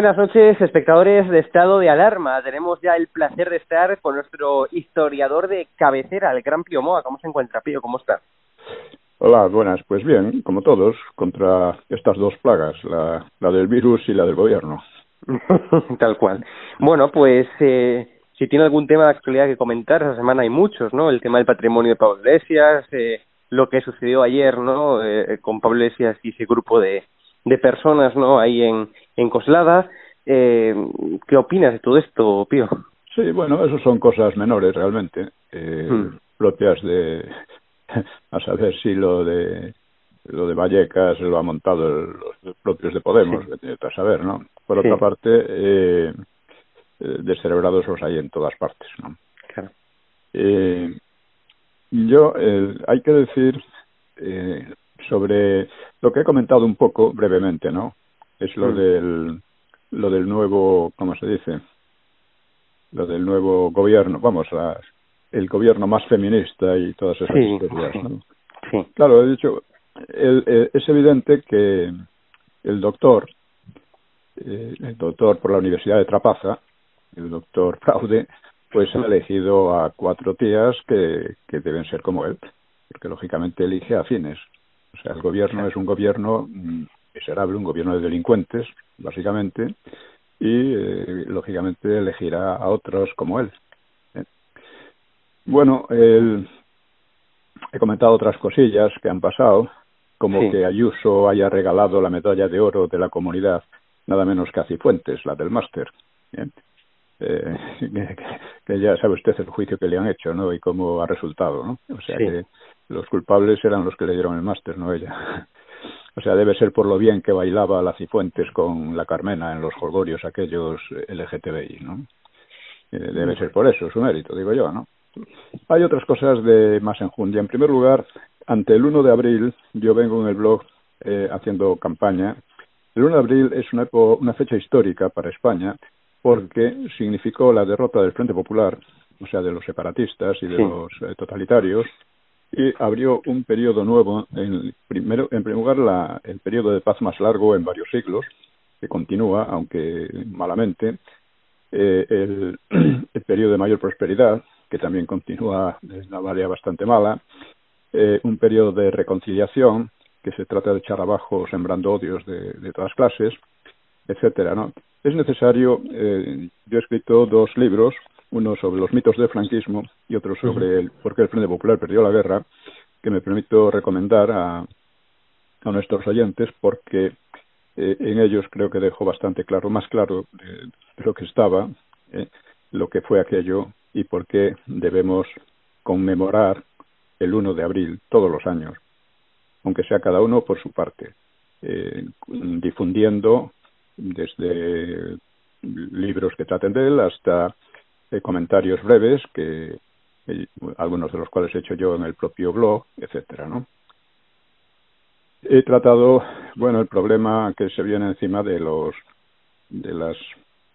Buenas noches, espectadores de Estado de Alarma. Tenemos ya el placer de estar con nuestro historiador de cabecera, el gran Pío Moa. ¿Cómo se encuentra, Pío? ¿Cómo está? Hola, buenas. Pues bien, como todos, contra estas dos plagas, la, la del virus y la del gobierno. Tal cual. Bueno, pues eh, si tiene algún tema de actualidad que comentar, esa semana hay muchos, ¿no? El tema del patrimonio de Pablo Iglesias, eh, lo que sucedió ayer, ¿no? Eh, con Pablo Iglesias y ese grupo de, de personas, ¿no? Ahí en, en Coslada. Eh, ¿Qué opinas de todo esto, Pío? Sí, bueno, eso son cosas menores realmente, eh, Hmm. propias de, a saber si lo de lo de Vallecas lo ha montado el- los propios de Podemos, Sí. a saber, ¿no? Por Sí. otra parte, eh, eh, descerebrados los hay en todas partes, ¿no? Claro. Eh, yo, eh, hay que decir eh, sobre lo que he comentado un poco brevemente, ¿no? Es lo Mm. del lo del nuevo, ¿cómo se dice? Lo del nuevo gobierno, vamos, la- el gobierno más feminista y todas esas Sí. historias, ¿no? Sí. Claro, he dicho, el- el- es evidente que el doctor, eh, el doctor por la Universidad de Trapaza, el doctor Fraude, pues ha elegido a cuatro tías que, que deben ser como él, porque lógicamente elige afines. O sea, el gobierno es un gobierno mm, miserable, un gobierno de delincuentes, básicamente, y eh, lógicamente elegirá a otros como él. ¿eh? Bueno, el, he comentado otras cosillas que han pasado, como Sí. que Ayuso haya regalado la medalla de oro de la comunidad, nada menos que a Cifuentes, la del máster. ¿eh? Eh, ya sabe usted el juicio que le han hecho, ¿no? Y cómo ha resultado, ¿no? O sea Sí. que los culpables eran los que le dieron el máster, no ella. O sea, debe ser por lo bien que bailaba la Cifuentes con la Carmena en los jolgorios aquellos LGTBI, ¿no? Eh, debe ser por eso, su mérito, digo yo, ¿no? Hay otras cosas de más enjundia. En primer lugar, ante el 1 de abril, yo vengo en el blog eh, haciendo campaña. El 1 de abril es una, una fecha histórica para España porque significó la derrota del Frente Popular, o sea, de los separatistas y de Sí. los eh, totalitarios, y abrió un periodo nuevo, en, primero, en primer lugar, la, el periodo de paz más largo en varios siglos, que continúa, aunque malamente, eh, el, el periodo de mayor prosperidad, que también continúa de una manera bastante mala, eh, un periodo de reconciliación que se trata de echar abajo sembrando odios de, de todas clases, etcétera, ¿no? Es necesario, eh, yo he escrito dos libros, uno sobre los mitos del franquismo y otro sobre el por qué el Frente Popular perdió la guerra, que me permito recomendar a, a nuestros oyentes porque eh, en ellos creo que dejo bastante claro, más claro de, lo que estaba, eh, lo que fue aquello y por qué debemos conmemorar el 1 de abril todos los años, aunque sea cada uno por su parte, eh, difundiendo desde libros que traten de él hasta eh, comentarios breves que eh, algunos de los cuales he hecho yo en el propio blog, etcétera. He tratado, bueno, el problema que se viene encima de los de las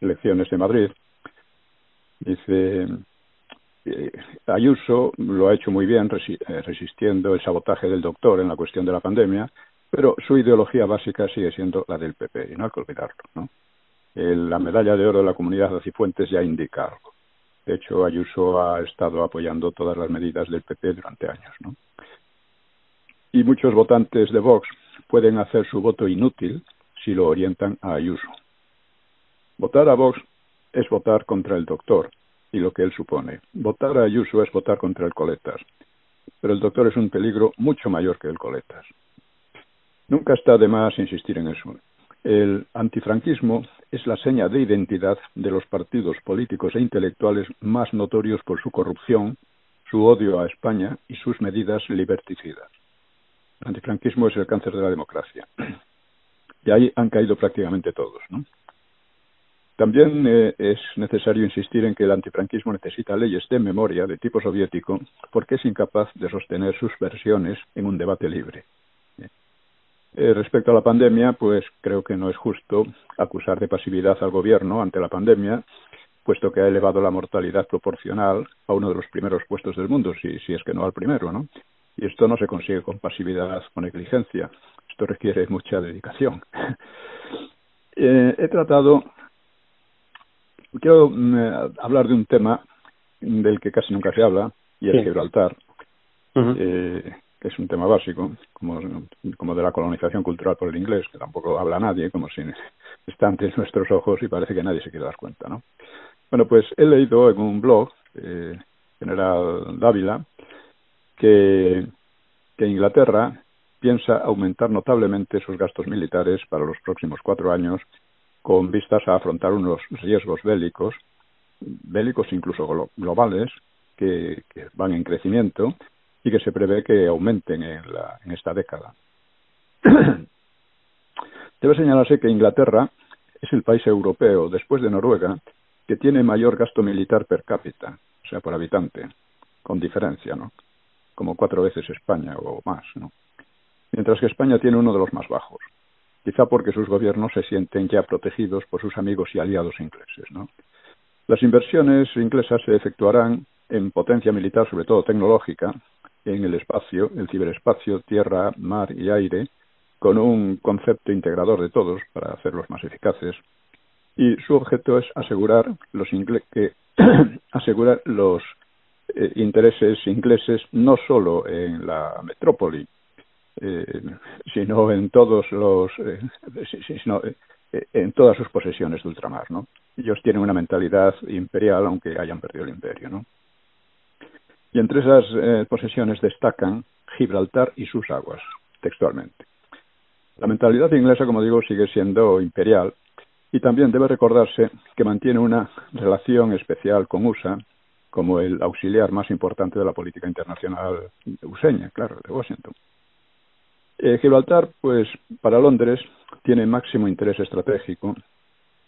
elecciones de Madrid. Dice eh, Ayuso lo ha hecho muy bien eh, resistiendo el sabotaje del doctor en la cuestión de la pandemia, pero su ideología básica sigue siendo la del PP, y no hay que olvidarlo. ¿no? la medalla de oro de la comunidad de Cifuentes ya indica algo. De hecho, Ayuso ha estado apoyando todas las medidas del PP durante años. ¿no? Y muchos votantes de Vox pueden hacer su voto inútil si lo orientan a Ayuso. Votar a Vox es votar contra el doctor, y lo que él supone. Votar a Ayuso es votar contra el Coletas, pero el doctor es un peligro mucho mayor que el Coletas. Nunca está de más insistir en eso. El antifranquismo es la seña de identidad de los partidos políticos e intelectuales más notorios por su corrupción, su odio a España y sus medidas liberticidas. El antifranquismo es el cáncer de la democracia. Y ahí han caído prácticamente todos. También eh, es necesario insistir en que el antifranquismo necesita leyes de memoria de tipo soviético porque es incapaz de sostener sus versiones en un debate libre. Eh, respecto a la pandemia, pues creo que no es justo acusar de pasividad al gobierno ante la pandemia, puesto que ha elevado la mortalidad proporcional a uno de los primeros puestos del mundo, si, si es que no al primero, ¿no? Y esto no se consigue con pasividad o negligencia. Esto requiere mucha dedicación. eh, he tratado quiero mm, hablar de un tema del que casi nunca se habla, y es Gibraltar, eh, es un tema básico, como, como de la colonización cultural por el inglés, que tampoco habla nadie, como si está ante nuestros ojos y parece que nadie se quiere dar cuenta, ¿no? Bueno, pues he leído en un blog, eh, General Dávila, que, que Inglaterra piensa aumentar notablemente sus gastos militares para los próximos cuatro años con vistas a afrontar unos riesgos bélicos, bélicos incluso globales, que, van en crecimiento y que se prevé que aumenten en, la, en esta década. Debe señalarse que Inglaterra es el país europeo, después de Noruega, que tiene mayor gasto militar per cápita, o sea, por habitante, con diferencia, ¿no? Como cuatro veces España o más, ¿no? Mientras que España tiene uno de los más bajos quizá porque sus gobiernos se sienten ya protegidos por sus amigos y aliados ingleses. ¿no? Las inversiones inglesas se efectuarán en potencia militar, sobre todo tecnológica, en el espacio, el ciberespacio, tierra, mar y aire, con un concepto integrador de todos para hacerlos más eficaces. Y su objeto es asegurar los, que, asegurar los eh, intereses ingleses no solo en la metrópoli, eh, sino en todos los eh, sino, eh, en todas sus posesiones de ultramar no ellos tienen una mentalidad imperial aunque hayan perdido el imperio no y entre esas eh, posesiones destacan Gibraltar y sus aguas textualmente la mentalidad inglesa como digo sigue siendo imperial y también debe recordarse que mantiene una relación especial con USA como el auxiliar más importante de la política internacional useña, claro, de Washington. Eh, Gibraltar, pues para Londres, tiene máximo interés estratégico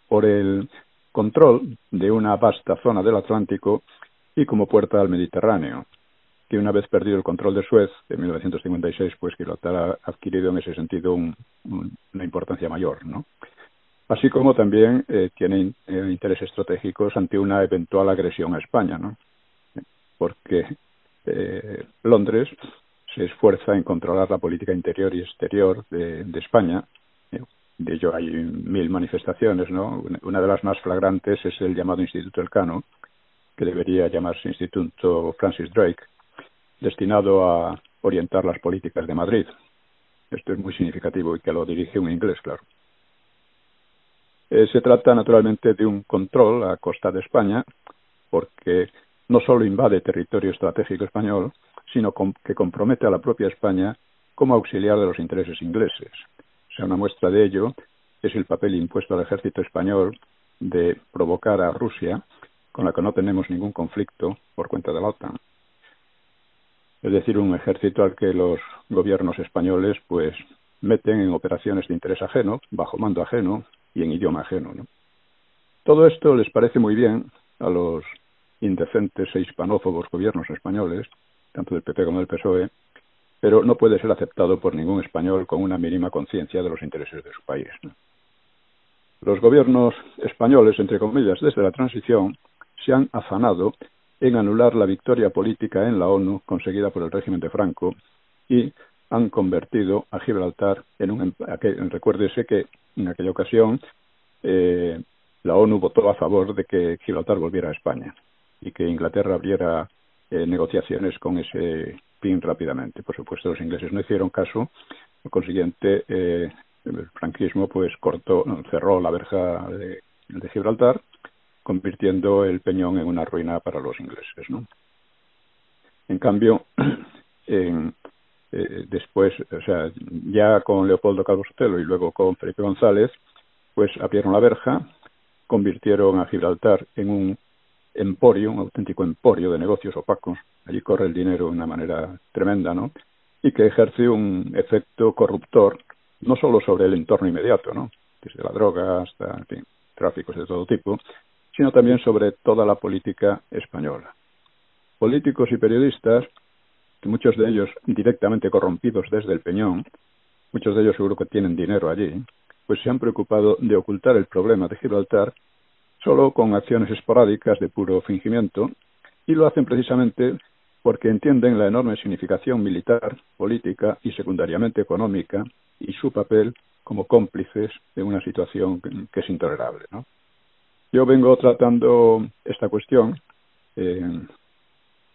por el control de una vasta zona del Atlántico y como puerta al Mediterráneo, que una vez perdido el control de Suez en 1956, pues Gibraltar ha adquirido en ese sentido una importancia mayor, ¿no? Así como también eh, tiene eh, intereses estratégicos ante una eventual agresión a España, ¿no? Porque eh, Londres se esfuerza en controlar la política interior y exterior de, España. Eh, de ello hay mil manifestaciones, ¿no? Una de las más flagrantes es el llamado Instituto Elcano, que debería llamarse Instituto Francis Drake, destinado a orientar las políticas de Madrid. Esto es muy significativo y que lo dirige un inglés, claro. Eh, se trata naturalmente de un control a costa de España, porque no solo invade territorio estratégico español, sino que compromete a la propia España como auxiliar de los intereses ingleses. O sea, una muestra de ello es el papel impuesto al ejército español de provocar a Rusia, con la que no tenemos ningún conflicto por cuenta de la OTAN. Es decir, un ejército al que los gobiernos españoles pues meten en operaciones de interés ajeno, bajo mando ajeno y en idioma ajeno. ¿no? Todo esto les parece muy bien a los indecentes e hispanófobos gobiernos españoles, tanto del PP como del PSOE, pero no puede ser aceptado por ningún español con una mínima conciencia de los intereses de su país. Los gobiernos españoles, entre comillas, desde la transición, se han afanado en anular la victoria política en la ONU conseguida por el régimen de Franco y han convertido a Gibraltar en un. Recuérdese que en aquella ocasión eh, la ONU votó a favor de que Gibraltar volviera a España y que Inglaterra abriera eh, negociaciones con ese fin rápidamente. Por supuesto, los ingleses no hicieron caso. Por consiguiente, eh, el franquismo pues cortó, cerró la verja de, Gibraltar, convirtiendo el peñón en una ruina para los ingleses. ¿no? En cambio, en, eh, después, o sea, ya con Leopoldo Calvo Sotelo y luego con Felipe González, pues abrieron la verja, convirtieron a Gibraltar en un emporio, un auténtico emporio de negocios opacos. Allí corre el dinero de una manera tremenda, ¿no? Y que ejerce un efecto corruptor no solo sobre el entorno inmediato, ¿no? Desde la droga hasta, en fin, tráficos de todo tipo, sino también sobre toda la política española. Políticos y periodistas, muchos de ellos directamente corrompidos desde el Peñón, muchos de ellos seguro que tienen dinero allí, pues se han preocupado de ocultar el problema de Gibraltar solo con acciones esporádicas de puro fingimiento, y lo hacen precisamente porque entienden la enorme significación militar, política y secundariamente económica y su papel como cómplices de una situación que es intolerable. ¿no? Yo vengo tratando esta cuestión eh,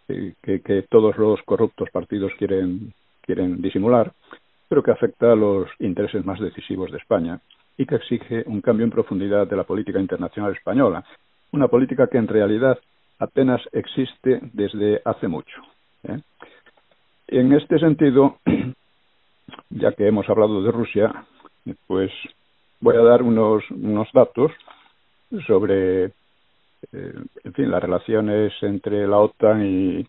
que, todos los corruptos partidos quieren, quieren disimular, pero que afecta a los intereses más decisivos de España y que exige un cambio en profundidad de la política internacional española, una política que en realidad apenas existe desde hace mucho. ¿eh? En este sentido, ya que hemos hablado de Rusia, pues voy a dar unos, unos datos sobre, eh, en fin, las relaciones entre la OTAN y,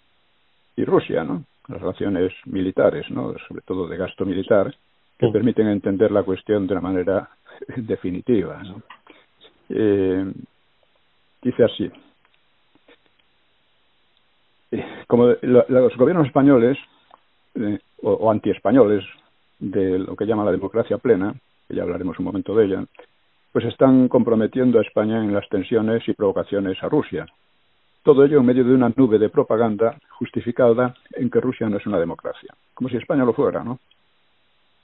y Rusia, ¿no? Las relaciones militares, ¿no? Sobre todo de gasto militar, que permiten entender la cuestión de una manera definitiva. ¿no? Eh, dice así. Eh, como los gobiernos españoles eh, o, o antiespañoles de lo que llama la democracia plena, que ya hablaremos un momento de ella, pues están comprometiendo a España en las tensiones y provocaciones a Rusia. Todo ello en medio de una nube de propaganda justificada en que Rusia no es una democracia, como si España lo fuera, ¿no?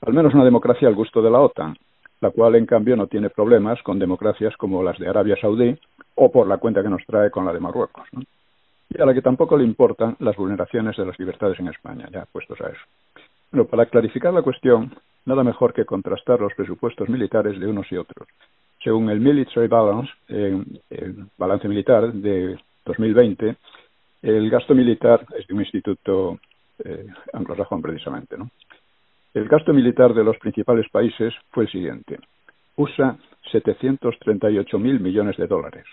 Al menos una democracia al gusto de la OTAN, la cual en cambio no tiene problemas con democracias como las de Arabia Saudí o por la cuenta que nos trae con la de Marruecos. Y a la que tampoco le importan las vulneraciones de las libertades en España, ya puestos a eso. Bueno, para clarificar la cuestión, nada mejor que contrastar los presupuestos militares de unos y otros. Según el Military Balance, el balance militar de 2020, el gasto militar es de un instituto eh, anglosajón precisamente, ¿no? El gasto militar de los principales países fue el siguiente. USA 738 mil millones de dólares.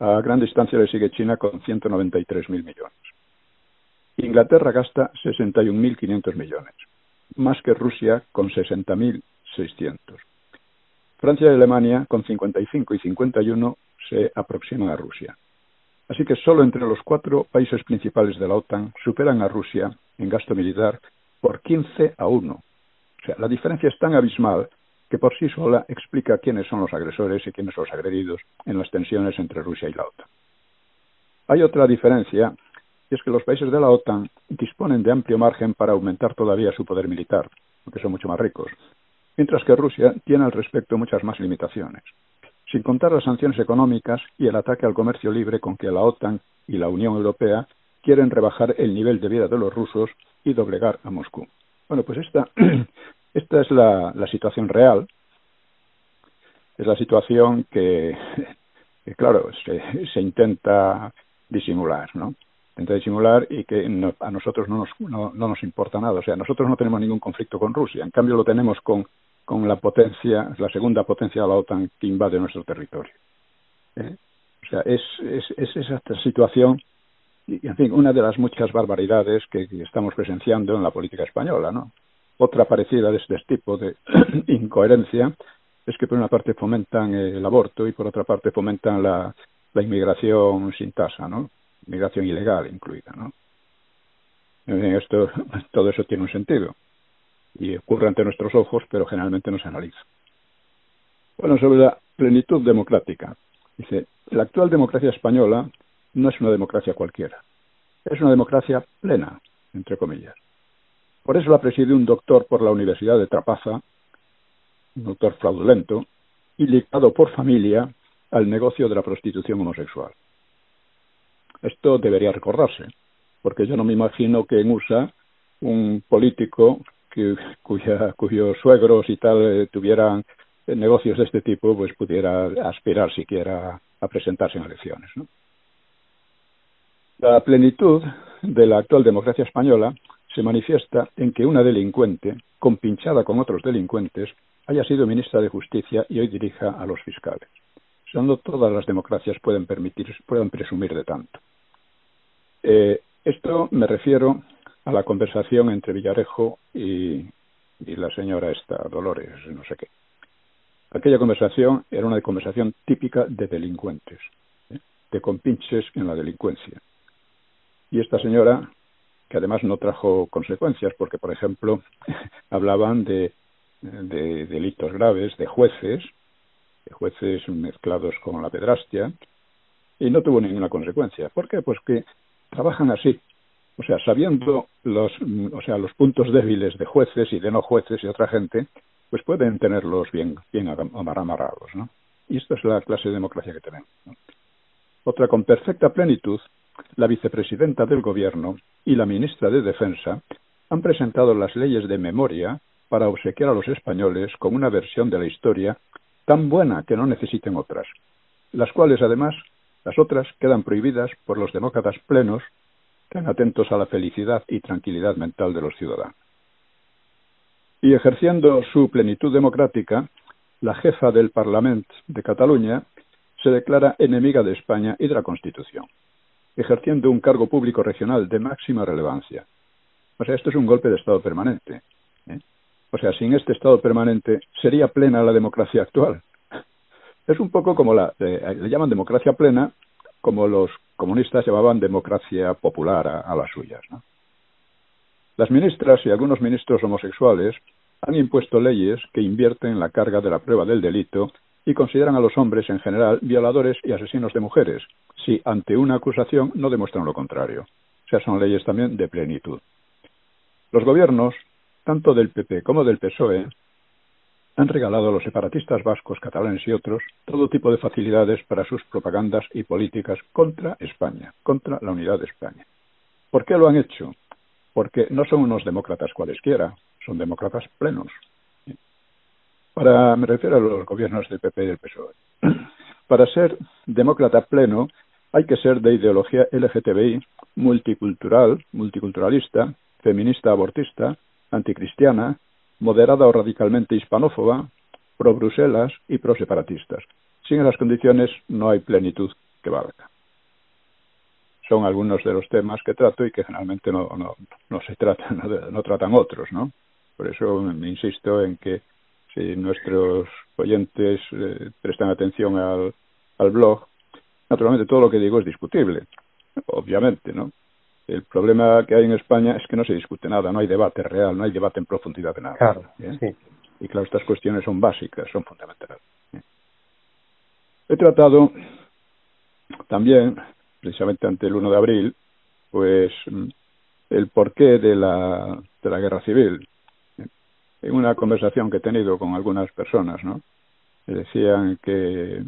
A gran distancia le sigue China con 193 mil millones. Inglaterra gasta 61.500 millones, más que Rusia con 60.600. Francia y Alemania con 55 y 51 se aproximan a Rusia. Así que solo entre los cuatro países principales de la OTAN superan a Rusia en gasto militar por 15 a 1. O sea, la diferencia es tan abismal que por sí sola explica quiénes son los agresores y quiénes son los agredidos en las tensiones entre Rusia y la OTAN. Hay otra diferencia, y es que los países de la OTAN disponen de amplio margen para aumentar todavía su poder militar, porque son mucho más ricos, mientras que Rusia tiene al respecto muchas más limitaciones, sin contar las sanciones económicas y el ataque al comercio libre con que la OTAN y la Unión Europea quieren rebajar el nivel de vida de los rusos y doblegar a Moscú. Bueno, pues esta, esta es la, la situación real. Es la situación que, que claro, se, se intenta disimular, ¿no? Disimular y que a nosotros no nos, no, no nos importa nada. O sea, nosotros no tenemos ningún conflicto con Rusia. En cambio, lo tenemos con, con la potencia, la segunda potencia de la OTAN que invade nuestro territorio. ¿Eh? O sea, es, es, es esa situación y, en fin, una de las muchas barbaridades que, estamos presenciando en la política española, ¿no? Otra parecida de este tipo de incoherencia es que por una parte fomentan el aborto y por otra parte fomentan la, la inmigración sin tasa, ¿no? Inmigración ilegal incluida, ¿no? Esto, todo eso tiene un sentido y ocurre ante nuestros ojos, pero generalmente no se analiza. Bueno, sobre la plenitud democrática. Dice, la actual democracia española no es una democracia cualquiera. Es una democracia plena, entre comillas. Por eso la preside un doctor por la Universidad de Trapaza, un doctor fraudulento, y ligado por familia al negocio de la prostitución homosexual. Esto debería recordarse, porque yo no me imagino que en USA un político cuyos suegros y tal eh, tuvieran negocios de este tipo, pues pudiera aspirar siquiera a presentarse en elecciones. La plenitud de la actual democracia española se manifiesta en que una delincuente, compinchada con otros delincuentes, haya sido ministra de Justicia y hoy dirija a los fiscales. O no todas las democracias pueden permitir, pueden presumir de tanto. Eh, esto me refiero a la conversación entre Villarejo y, y la señora esta, Dolores, no sé qué. Aquella conversación era una conversación típica de delincuentes, ¿eh? de compinches en la delincuencia. Y esta señora, que además no trajo consecuencias, porque, por ejemplo, hablaban de, de delitos graves, de jueces, de jueces mezclados con la pedrastia, y no tuvo ninguna consecuencia. ¿Por qué? Pues que trabajan así. O sea, sabiendo los, o sea, los puntos débiles de jueces y de no jueces y otra gente, pues pueden tenerlos bien, bien amarrados, ¿no? Y esto es la clase de democracia que tenemos. Otra con perfecta plenitud la vicepresidenta del Gobierno y la ministra de Defensa han presentado las leyes de memoria para obsequiar a los españoles con una versión de la historia tan buena que no necesiten otras, las cuales además las otras quedan prohibidas por los demócratas plenos tan atentos a la felicidad y tranquilidad mental de los ciudadanos. Y ejerciendo su plenitud democrática, la jefa del Parlamento de Cataluña se declara enemiga de España y de la Constitución ejerciendo un cargo público regional de máxima relevancia. O sea, esto es un golpe de Estado permanente. ¿eh? O sea, sin este Estado permanente sería plena la democracia actual. Es un poco como la, eh, le llaman democracia plena, como los comunistas llamaban democracia popular a, las suyas. ¿no? Las ministras y algunos ministros homosexuales han impuesto leyes que invierten la carga de la prueba del delito y consideran a los hombres en general violadores y asesinos de mujeres, si ante una acusación no demuestran lo contrario. O sea, son leyes también de plenitud. Los gobiernos, tanto del PP como del PSOE, han regalado a los separatistas vascos, catalanes y otros todo tipo de facilidades para sus propagandas y políticas contra España, contra la unidad de España. ¿Por qué lo han hecho? Porque no son unos demócratas cualesquiera, son demócratas plenos, para, me refiero a los gobiernos del PP y del PSOE. Para ser demócrata pleno hay que ser de ideología LGTBI, multicultural, multiculturalista, feminista abortista, anticristiana, moderada o radicalmente hispanófoba, pro Bruselas y pro separatistas. Sin esas condiciones no hay plenitud que valga. Son algunos de los temas que trato y que generalmente no, no, no se tratan, no tratan otros, ¿no? Por eso me insisto en que si nuestros oyentes eh, prestan atención al blog, naturalmente todo lo que digo es discutible, obviamente, ¿no? El problema que hay en España es que no se discute nada, no hay debate real, no hay debate en profundidad de nada. Claro, sí. Y claro, estas cuestiones son básicas, son fundamentales. He tratado también, precisamente ante el 1 de abril, pues el porqué de la, de la guerra civil en una conversación que he tenido con algunas personas, ¿no? Me decían que,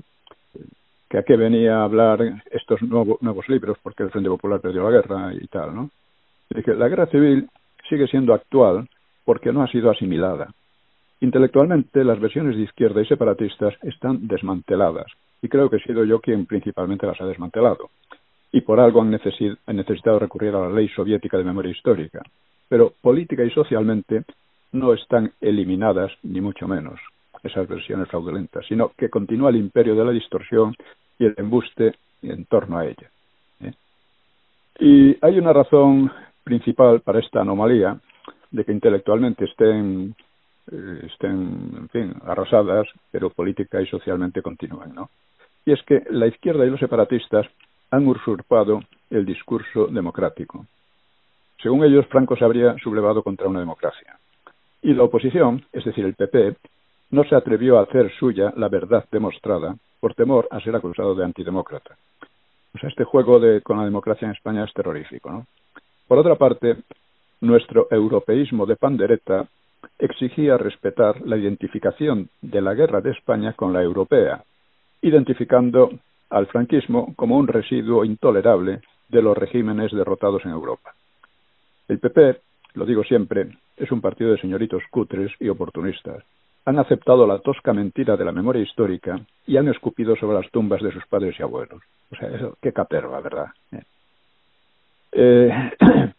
que a qué venía a hablar estos nuevos libros porque el Frente Popular perdió la guerra y tal, ¿no? Que la guerra civil sigue siendo actual porque no ha sido asimilada. Intelectualmente, las versiones de izquierda y separatistas están desmanteladas, y creo que he sido yo quien principalmente las ha desmantelado. Y por algo han necesitado recurrir a la ley soviética de memoria histórica. Pero política y socialmente no están eliminadas, ni mucho menos, esas versiones fraudulentas, sino que continúa el imperio de la distorsión y el embuste en torno a ella. ¿eh? Y hay una razón principal para esta anomalía de que intelectualmente estén, eh, estén en fin, arrasadas, pero política y socialmente continúan, ¿no? Y es que la izquierda y los separatistas han usurpado el discurso democrático. Según ellos, Franco se habría sublevado contra una democracia. Y la oposición, es decir, el PP, no se atrevió a hacer suya la verdad demostrada por temor a ser acusado de antidemócrata. Este juego de, con la democracia en España es terrorífico, ¿no? Por otra parte, nuestro europeísmo de pandereta exigía respetar la identificación de la guerra de España con la europea, identificando al franquismo como un residuo intolerable de los regímenes derrotados en Europa. El PP, lo digo siempre, es un partido de señoritos cutres y oportunistas. Han aceptado la tosca mentira de la memoria histórica y han escupido sobre las tumbas de sus padres y abuelos. O sea, eso, qué caterva, ¿verdad? Eh,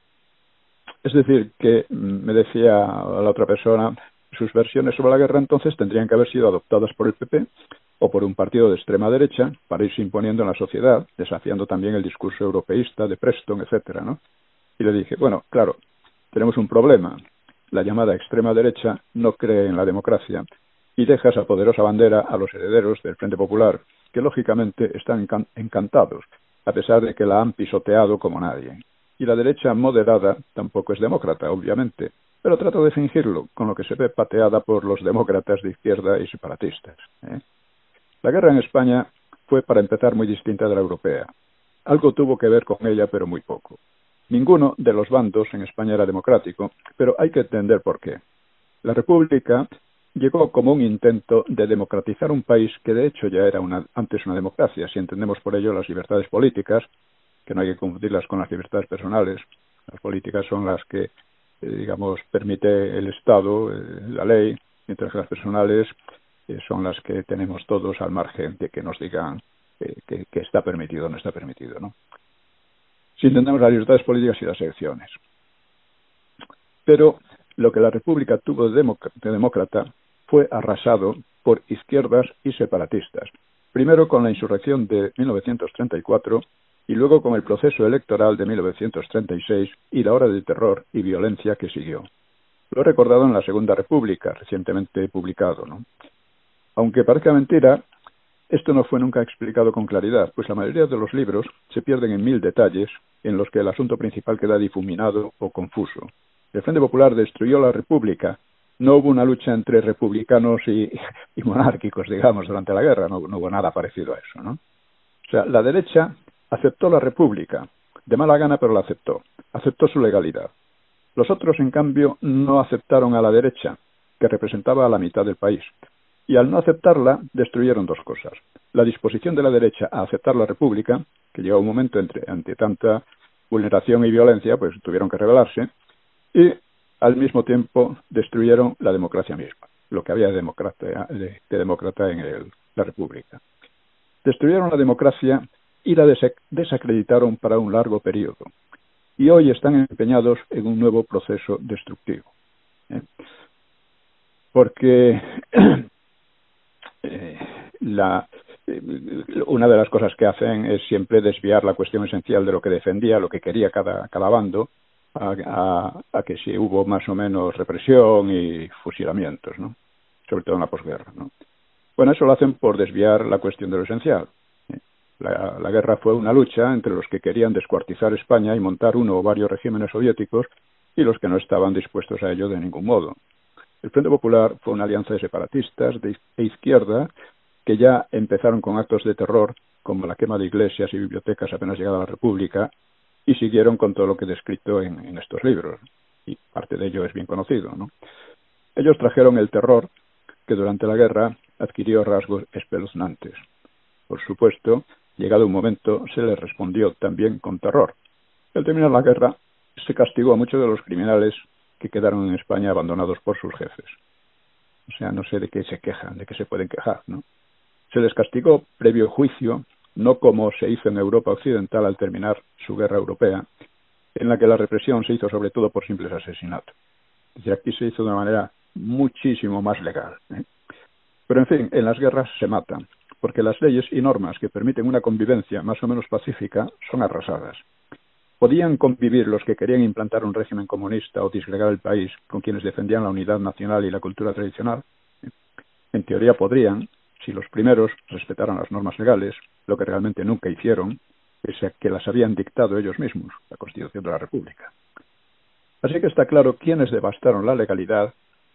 Es decir, que mm, me decía la otra persona, sus versiones sobre la guerra entonces tendrían que haber sido adoptadas por el PP o por un partido de extrema derecha para irse imponiendo en la sociedad, desafiando también el discurso europeísta de Preston, etcétera, ¿no? Y le dije, bueno, claro, tenemos un problema. La llamada extrema derecha no cree en la democracia y deja esa poderosa bandera a los herederos del Frente Popular, que lógicamente están encantados, a pesar de que la han pisoteado como nadie y la derecha moderada tampoco es demócrata, obviamente, pero trato de fingirlo, con lo que se ve pateada por los demócratas de izquierda y separatistas. ¿eh? La guerra en España fue, para empezar, muy distinta de la europea. Algo tuvo que ver con ella, pero muy poco. Ninguno de los bandos en España era democrático, pero hay que entender por qué. La República llegó como un intento de democratizar un país que de hecho ya era antes una democracia, si entendemos por ello las libertades políticas, que no hay que confundirlas con las libertades personales. Las políticas son las que, eh, digamos, permite el Estado, eh, la ley, mientras que las personales eh, son las que tenemos todos al margen de que nos digan que, que, está permitido o no está permitido, ¿no? Si entendemos las libertades políticas y las elecciones. Pero lo que la República tuvo de demócrata fue arrasado por izquierdas y separatistas. Primero con la insurrección de 1934 y luego con el proceso electoral de 1936 y la hora de terror y violencia que siguió. Lo he recordado en la Segunda República, recientemente publicado. ¿no? Aunque parezca mentira, esto no fue nunca explicado con claridad, pues la mayoría de los libros se pierden en mil detalles en los que el asunto principal queda difuminado o confuso. El Frente Popular destruyó la República. No hubo una lucha entre republicanos y, monárquicos, digamos, durante la guerra. No, no, hubo nada parecido a eso, ¿no? O sea, la derecha aceptó la República, de mala gana pero la aceptó, aceptó su legalidad. Los otros, en cambio, no aceptaron a la derecha, que representaba a la mitad del país, y al no aceptarla destruyeron dos cosas. La disposición de la derecha a aceptar la República, que llegó un momento entre, ante tanta vulneración y violencia, pues tuvieron que rebelarse, y al mismo tiempo destruyeron la democracia misma, lo que había de demócrata, de, demócrata en la República. Destruyeron la democracia y la desacreditaron para un largo periodo. Y hoy están empeñados en un nuevo proceso destructivo. ¿eh? Porque la, eh, una de las cosas que hacen es siempre desviar la cuestión esencial de lo que defendía, lo que quería cada, cada bando, a, a, que si hubo más o menos represión y fusilamientos, ¿no? sobre todo en la posguerra. ¿no? Bueno, eso lo hacen por desviar la cuestión de lo esencial. La, guerra fue una lucha entre los que querían descuartizar España y montar uno o varios regímenes soviéticos y los que no estaban dispuestos a ello de ningún modo. El Frente Popular fue una alianza de separatistas de e izquierda que ya empezaron con actos de terror como la quema de iglesias y bibliotecas apenas llegada la República y siguieron con todo lo que he descrito en, en estos libros y parte de ello es bien conocido. ¿no? Ellos trajeron el terror que durante la guerra adquirió rasgos espeluznantes. Por supuesto, Llegado un momento, se le respondió también con terror. Al terminar la guerra, se castigó a muchos de los criminales que quedaron en España abandonados por sus jefes. O sea, no sé de qué se quejan, de qué se pueden quejar, ¿no? Se les castigó previo juicio, no como se hizo en Europa Occidental al terminar su guerra europea, en la que la represión se hizo sobre todo por simples asesinatos. Y aquí se hizo de una manera muchísimo más legal. ¿eh? Pero en fin, en las guerras se matan, porque las leyes y normas que permiten una convivencia más o menos pacífica son arrasadas. ¿Podían convivir los que querían implantar un régimen comunista o disgregar el país con quienes defendían la unidad nacional y la cultura tradicional? En teoría podrían, si los primeros respetaran las normas legales, lo que realmente nunca hicieron, pese a que las habían dictado ellos mismos, la Constitución de la República. Así que está claro quiénes devastaron la legalidad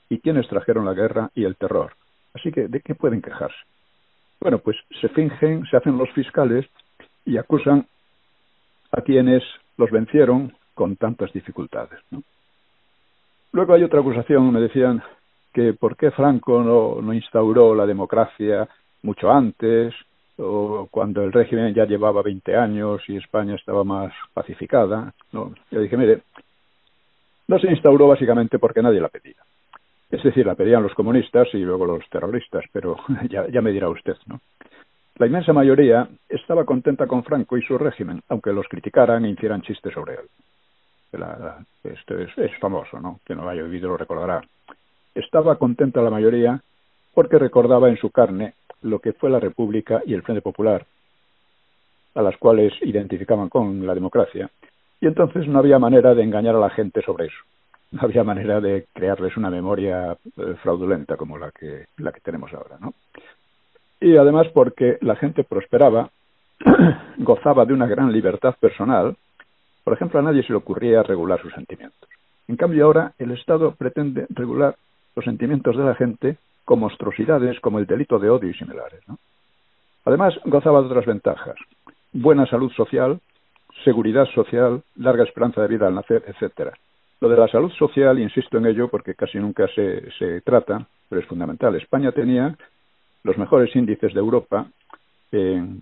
y quiénes trajeron la guerra y el terror. Así que, ¿de qué pueden quejarse? Bueno, pues se fingen, se hacen los fiscales y acusan a quienes los vencieron con tantas dificultades. Luego hay otra acusación, me decían que por qué Franco no, no instauró la democracia mucho antes, o cuando el régimen ya llevaba 20 años y España estaba más pacificada. No, yo dije, mire, no se instauró básicamente porque nadie la pedía. Es decir, la pedían los comunistas y luego los terroristas, pero ya, ya me dirá usted, ¿no? La inmensa mayoría estaba contenta con Franco y su régimen, aunque los criticaran e hicieran chistes sobre él. esto es, famoso, ¿no? Quien no lo haya vivido lo recordará. Estaba contenta la mayoría porque recordaba en su carne lo que fue la República y el Frente Popular, a las cuales identificaban con la democracia, y entonces no había manera de engañar a la gente sobre eso. No había manera de crearles una memoria eh, fraudulenta como la que, la que tenemos ahora, ¿no? y además porque la gente prosperaba, gozaba de una gran libertad personal, por ejemplo, a nadie se le ocurría regular sus sentimientos. En cambio, ahora el Estado pretende regular los sentimientos de la gente con monstruosidades como el delito de odio y similares. Además, gozaba de otras ventajas. Buena salud social, seguridad social, larga esperanza de vida al nacer, etcétera. Lo de la salud social, insisto en ello porque casi nunca se, se trata, pero es fundamental. España tenía los mejores índices de Europa en,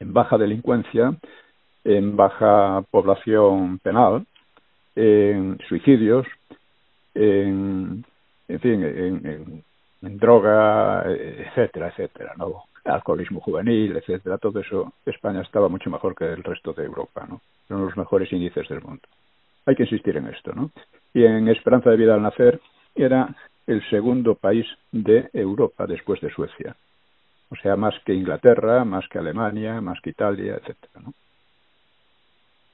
baja delincuencia, en baja población penal, en suicidios, en, fin, en, droga, etcétera, etcétera, ¿no? alcoholismo juvenil, etcétera, todo eso, España estaba mucho mejor que el resto de Europa, ¿no? Son los mejores índices del mundo. Hay que insistir en esto, ¿no? Y en esperanza de vida al nacer era el segundo país de Europa después de Suecia. O sea, más que Inglaterra, más que Alemania, más que Italia, etcétera, ¿no?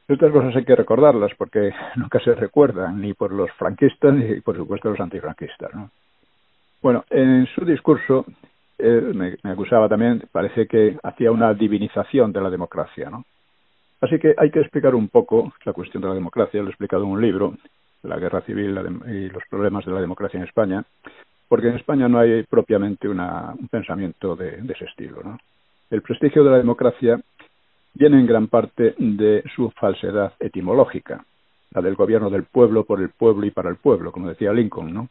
Estas cosas hay que recordarlas porque nunca se recuerdan ni por los franquistas ni por supuesto los antifranquistas. ¿no? Bueno, en su discurso me, me, acusaba también, parece que hacía una divinización de la democracia. ¿no? Así que hay que explicar un poco la cuestión de la democracia, lo he explicado en un libro, la guerra civil y los problemas de la democracia en España, porque en España no hay propiamente una, un pensamiento de, de ese estilo. ¿no? El prestigio de la democracia viene en gran parte de su falsedad etimológica, la del gobierno del pueblo, por el pueblo y para el pueblo, como decía Lincoln, ¿no?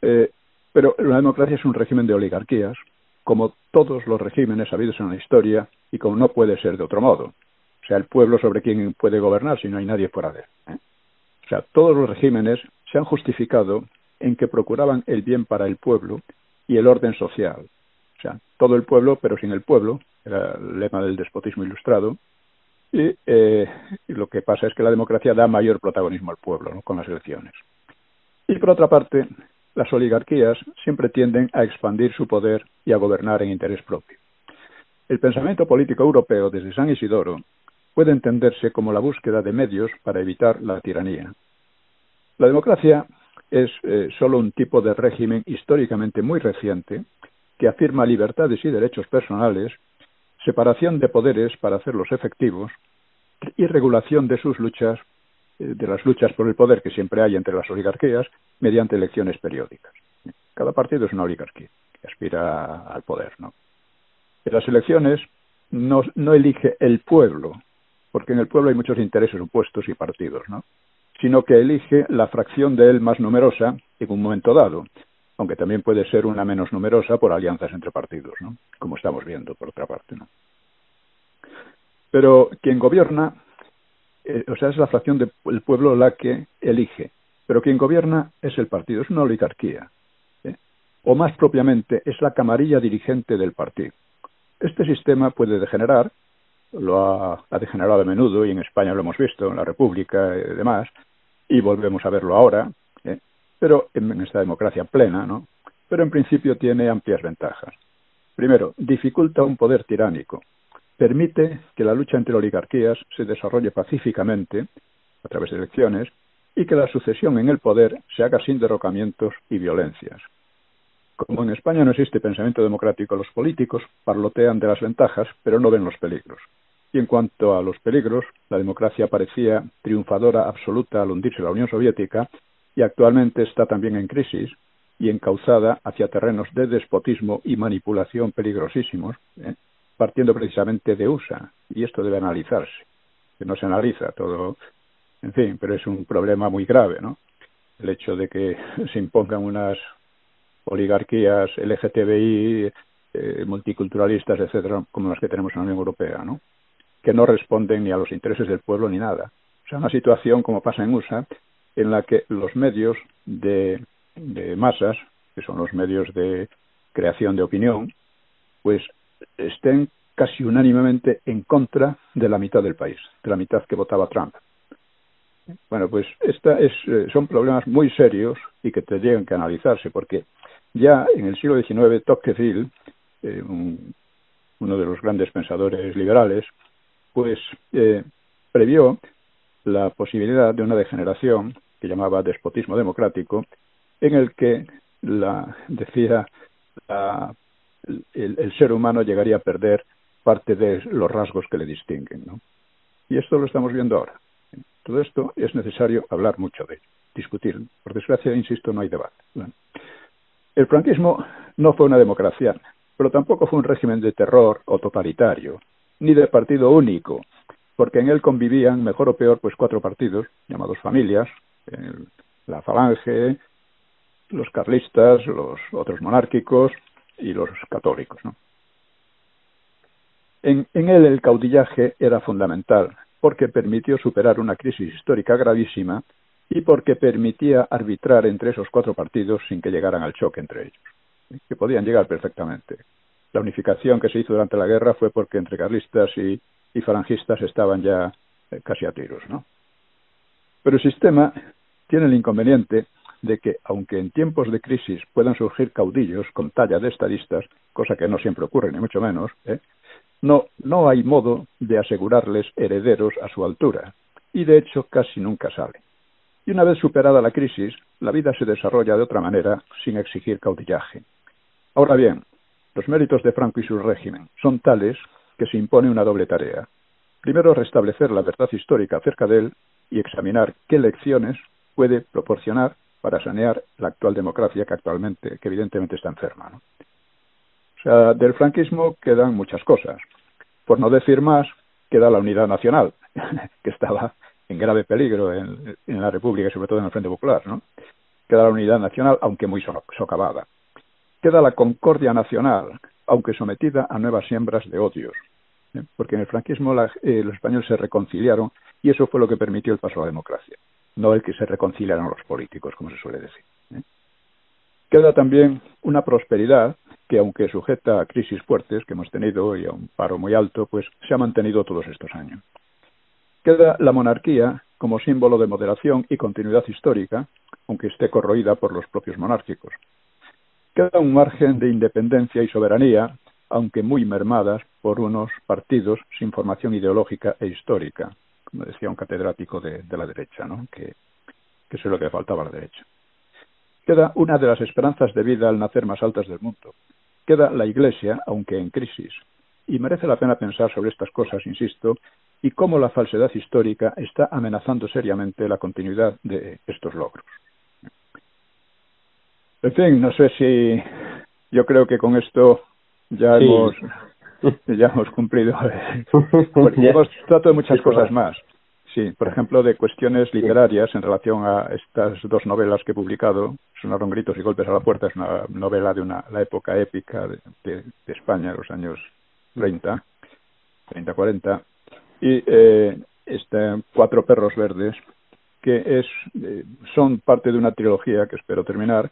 Eh, pero la democracia es un régimen de oligarquías, como todos los regímenes habidos en la historia y como no puede ser de otro modo. O sea, el pueblo sobre quien puede gobernar si no hay nadie fuera de él. ¿eh? O sea, todos los regímenes se han justificado en que procuraban el bien para el pueblo y el orden social. O sea, todo el pueblo, pero sin el pueblo, era el lema del despotismo ilustrado. Y, eh, lo que pasa es que la democracia da mayor protagonismo al pueblo con las elecciones. Y por otra parte, las oligarquías siempre tienden a expandir su poder y a gobernar en interés propio. El pensamiento político europeo desde San Isidoro puede entenderse como la búsqueda de medios para evitar la tiranía. La democracia es eh, solo un tipo de régimen históricamente muy reciente que afirma libertades y derechos personales, separación de poderes para hacerlos efectivos y regulación de sus luchas, eh, de las luchas por el poder que siempre hay entre las oligarquías, mediante elecciones periódicas. Cada partido es una oligarquía que aspira al poder, ¿no? En las elecciones no, no elige el pueblo, porque en el pueblo hay muchos intereses opuestos y partidos, ¿no? sino que elige la fracción de él más numerosa en un momento dado, aunque también puede ser una menos numerosa por alianzas entre partidos, ¿no? como estamos viendo por otra parte. Pero quien gobierna eh, o sea, es la fracción del pueblo la que elige, pero quien gobierna es el partido, es una oligarquía, ¿eh? o más propiamente es la camarilla dirigente del partido. Este sistema puede degenerar, lo ha, degenerado a menudo y en España lo hemos visto, en la República y demás, y volvemos a verlo ahora, ¿eh? Pero en esta democracia plena, ¿no? Pero en principio tiene amplias ventajas. Primero, dificulta un poder tiránico, permite que la lucha entre oligarquías se desarrolle pacíficamente a través de elecciones y que la sucesión en el poder se haga sin derrocamientos y violencias. Como en España no existe pensamiento democrático, los políticos parlotean de las ventajas, pero no ven los peligros. Y en cuanto a los peligros, la democracia parecía triunfadora absoluta al hundirse la Unión Soviética y actualmente está también en crisis y encauzada hacia terrenos de despotismo y manipulación peligrosísimos, ¿eh? partiendo precisamente de USA, y esto debe analizarse, que no se analiza todo, en fin, pero es un problema muy grave, ¿no? El hecho de que se impongan unas oligarquías LGTBI, eh, multiculturalistas, etcétera, como las que tenemos en la Unión Europea, ¿no? Que no responden ni a los intereses del pueblo ni nada. O sea, una situación como pasa en USA, en la que los medios de, masas, que son los medios de creación de opinión, pues estén casi unánimemente en contra de la mitad del país, de la mitad que votaba Trump. Bueno, pues esta es, eh, son problemas muy serios y que tendrían que analizarse, porque ya en el siglo XIX Tocqueville, eh, uno de los grandes pensadores liberales, pues eh, previó la posibilidad de una degeneración que llamaba despotismo democrático, en el que la decía la el, ser humano llegaría a perder parte de los rasgos que le distinguen. ¿no? Y esto lo estamos viendo ahora. Todo esto es necesario hablar mucho de ello, discutir. Por desgracia, insisto, no hay debate. El franquismo no fue una democracia, pero tampoco fue un régimen de terror o totalitario, ni de partido único, porque en él convivían, mejor o peor, pues cuatro partidos, llamados familias, la falange, los carlistas, los otros monárquicos, y los católicos. en él el caudillaje era fundamental porque permitió superar una crisis histórica gravísima y porque permitía arbitrar entre esos cuatro partidos sin que llegaran al choque entre ellos, que podían llegar perfectamente. La unificación que se hizo durante la guerra fue porque entre carlistas y, y falangistas estaban ya eh, casi a tiros, ¿no? Pero el sistema tiene el inconveniente de que, aunque en tiempos de crisis puedan surgir caudillos con talla de estadistas, cosa que no siempre ocurre, ni mucho menos, ¿eh? no, no hay modo de asegurarles herederos a su altura, y de hecho casi nunca sale. Y una vez superada la crisis, la vida se desarrolla de otra manera, sin exigir caudillaje. Ahora bien, los méritos de Franco y su régimen son tales que se impone una doble tarea. Primero, restablecer la verdad histórica acerca de él y examinar qué lecciones puede proporcionar para sanear la actual democracia que actualmente, que evidentemente está enferma. O sea, del franquismo quedan muchas cosas. Por no decir más, queda la unidad nacional, que estaba en grave peligro en, la República y sobre todo en el Frente Popular, ¿no? Queda la unidad nacional, aunque muy socavada. Queda la concordia nacional, aunque sometida a nuevas siembras de odios. ¿eh? Porque en el franquismo eh, los españoles se reconciliaron y eso fue lo que permitió el paso a la democracia no el que se reconciliaron los políticos, como se suele decir. ¿eh? Queda también una prosperidad que, aunque sujeta a crisis fuertes que hemos tenido y a un paro muy alto, pues se ha mantenido todos estos años. Queda la monarquía como símbolo de moderación y continuidad histórica, aunque esté corroída por los propios monárquicos. Queda un margen de independencia y soberanía, aunque muy mermadas por unos partidos sin formación ideológica e histórica, como decía un catedrático de, la derecha, ¿no? que, que eso es lo que faltaba a la derecha. Queda una de las esperanzas de vida al nacer más altas del mundo. Queda la Iglesia, aunque en crisis. Y merece la pena pensar sobre estas cosas, insisto, y cómo la falsedad histórica está amenazando seriamente la continuidad de estos logros. En fin, no sé si yo creo que con esto ya hemos ya hemos cumplido. hemos tratado de muchas cosas más. Sí, por ejemplo, de cuestiones literarias en relación a estas dos novelas que he publicado. Sonaron gritos y golpes a la puerta. Es una novela de una, la época épica de, de, de España, los años 30, 30, 40. Y eh, este, Cuatro perros verdes, que es, eh, son parte de una trilogía que espero terminar.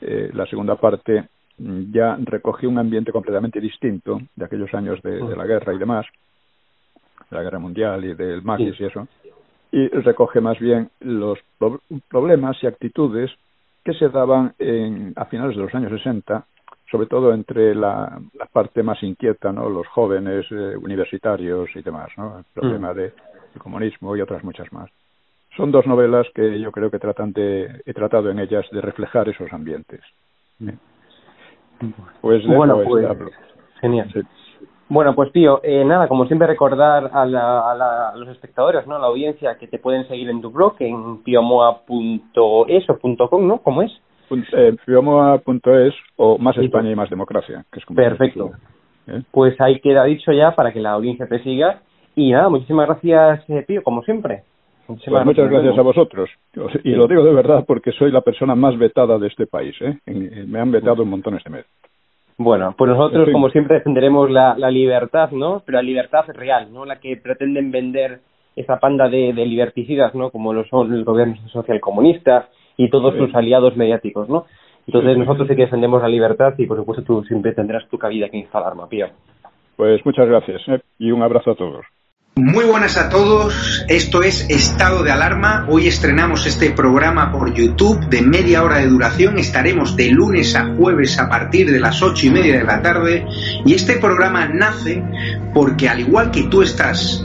Eh, la segunda parte ya recogió un ambiente completamente distinto de aquellos años de, la guerra y demás, de la guerra mundial y del Maquis y eso, y recoge más bien los problemas y actitudes que se daban en, a finales de los años 60 sobre todo entre la, parte más inquieta, ¿no? Los jóvenes eh, universitarios y demás, ¿no? El problema mm. de, del comunismo y otras muchas más. Son dos novelas que yo creo que tratan de, he tratado en ellas de reflejar esos ambientes. Mm. Pues bueno, pues, genial. Bueno, pues tío, eh, nada, como siempre recordar a, la, a, los espectadores, ¿no? A la audiencia que te pueden seguir en tu blog en piomoa.es o .com, ¿no? ¿Cómo es? Eh, Fiomoa.es o Más España y Más Democracia. Que es como Perfecto. ¿Eh? Pues ahí queda dicho ya para que la audiencia te siga. Y nada, muchísimas gracias, eh, Pío, como siempre. Pues muchas gracias a vosotros. Y lo digo de verdad porque soy la persona más vetada de este país. ¿eh? Me han vetado un montones de veces. Bueno, pues nosotros, como siempre, defenderemos la, la libertad, ¿no? Pero la libertad real, no la que pretenden vender esa panda de, de liberticidas, ¿no? Como lo son el gobierno social comunista y todos sus aliados mediáticos, ¿no? Entonces nosotros sí que defendemos la libertad y por supuesto tú siempre tendrás tu cabida aquí en Alarma, Pío. Pues muchas gracias ¿eh? y un abrazo a todos. Muy buenas a todos, esto es Estado de Alarma. Hoy estrenamos este programa por YouTube de media hora de duración. Estaremos de lunes a jueves a partir de las ocho y media de la tarde. Y este programa nace porque al igual que tú estás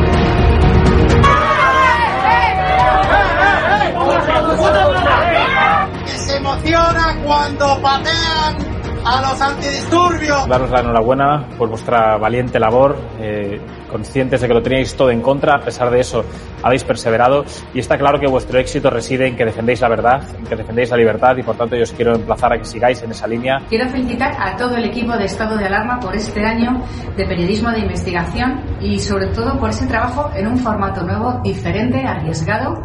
Cuando patean a los antidisturbios. Daros la enhorabuena por vuestra valiente labor, eh, conscientes de que lo teníais todo en contra, a pesar de eso habéis perseverado y está claro que vuestro éxito reside en que defendéis la verdad, en que defendéis la libertad y por tanto yo os quiero emplazar a que sigáis en esa línea. Quiero felicitar a todo el equipo de Estado de Alarma por este año de periodismo de investigación y sobre todo por ese trabajo en un formato nuevo, diferente, arriesgado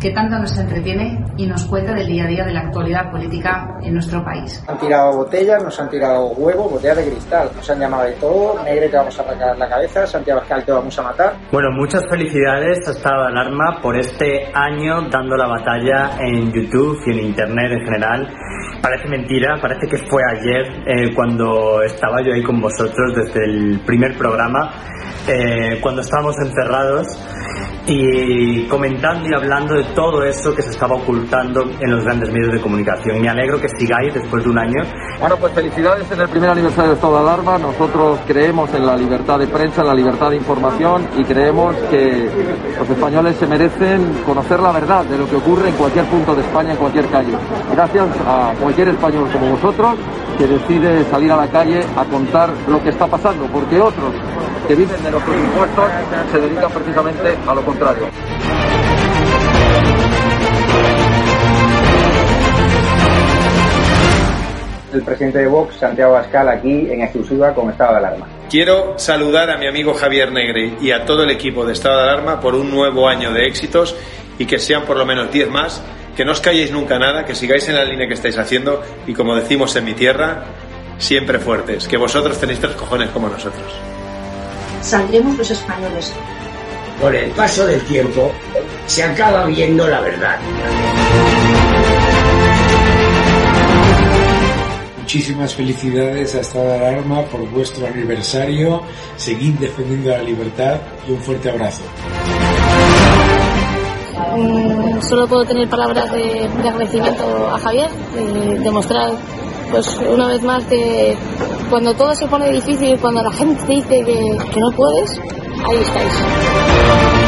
que tanto nos entretiene y nos cuenta del día a día de la actualidad política en nuestro país. Han tirado botellas, nos han tirado huevos, botellas de cristal, nos han llamado de todo, Negre te vamos a arrancar la cabeza, Santiago Escal te vamos a matar. Bueno, muchas felicidades a Estado de Alarma por este año dando la batalla en YouTube y en Internet en general. Parece mentira, parece que fue ayer eh, cuando estaba yo ahí con vosotros desde el primer programa, eh, cuando estábamos encerrados y comentando y hablando de todo eso que se estaba ocultando en los grandes medios de comunicación. Me alegro que sigáis después de un año. Bueno, pues felicidades en el primer aniversario de Estado de Alarma. Nosotros creemos en la libertad de prensa, en la libertad de información y creemos que los españoles se merecen conocer la verdad de lo que ocurre en cualquier punto de España, en cualquier calle. Gracias a cualquier español como vosotros que decide salir a la calle a contar lo que está pasando, porque otros que viven de nuestros impuestos se dedican precisamente a lo contrario. El presidente de Vox, Santiago Ascal, aquí en exclusiva con estado de alarma. Quiero saludar a mi amigo Javier Negre y a todo el equipo de estado de alarma por un nuevo año de éxitos y que sean por lo menos 10 más, que no os calléis nunca nada, que sigáis en la línea que estáis haciendo y como decimos en mi tierra, siempre fuertes, que vosotros tenéis tres cojones como nosotros saldremos los españoles. Con el paso del tiempo se acaba viendo la verdad. Muchísimas felicidades a Estado de Alarma por vuestro aniversario. Seguid defendiendo la libertad y un fuerte abrazo. Mm, solo puedo tener palabras de, agradecimiento a Javier, demostrar pues una vez más que cuando todo se pone difícil, cuando la gente dice que no puedes, ahí estáis.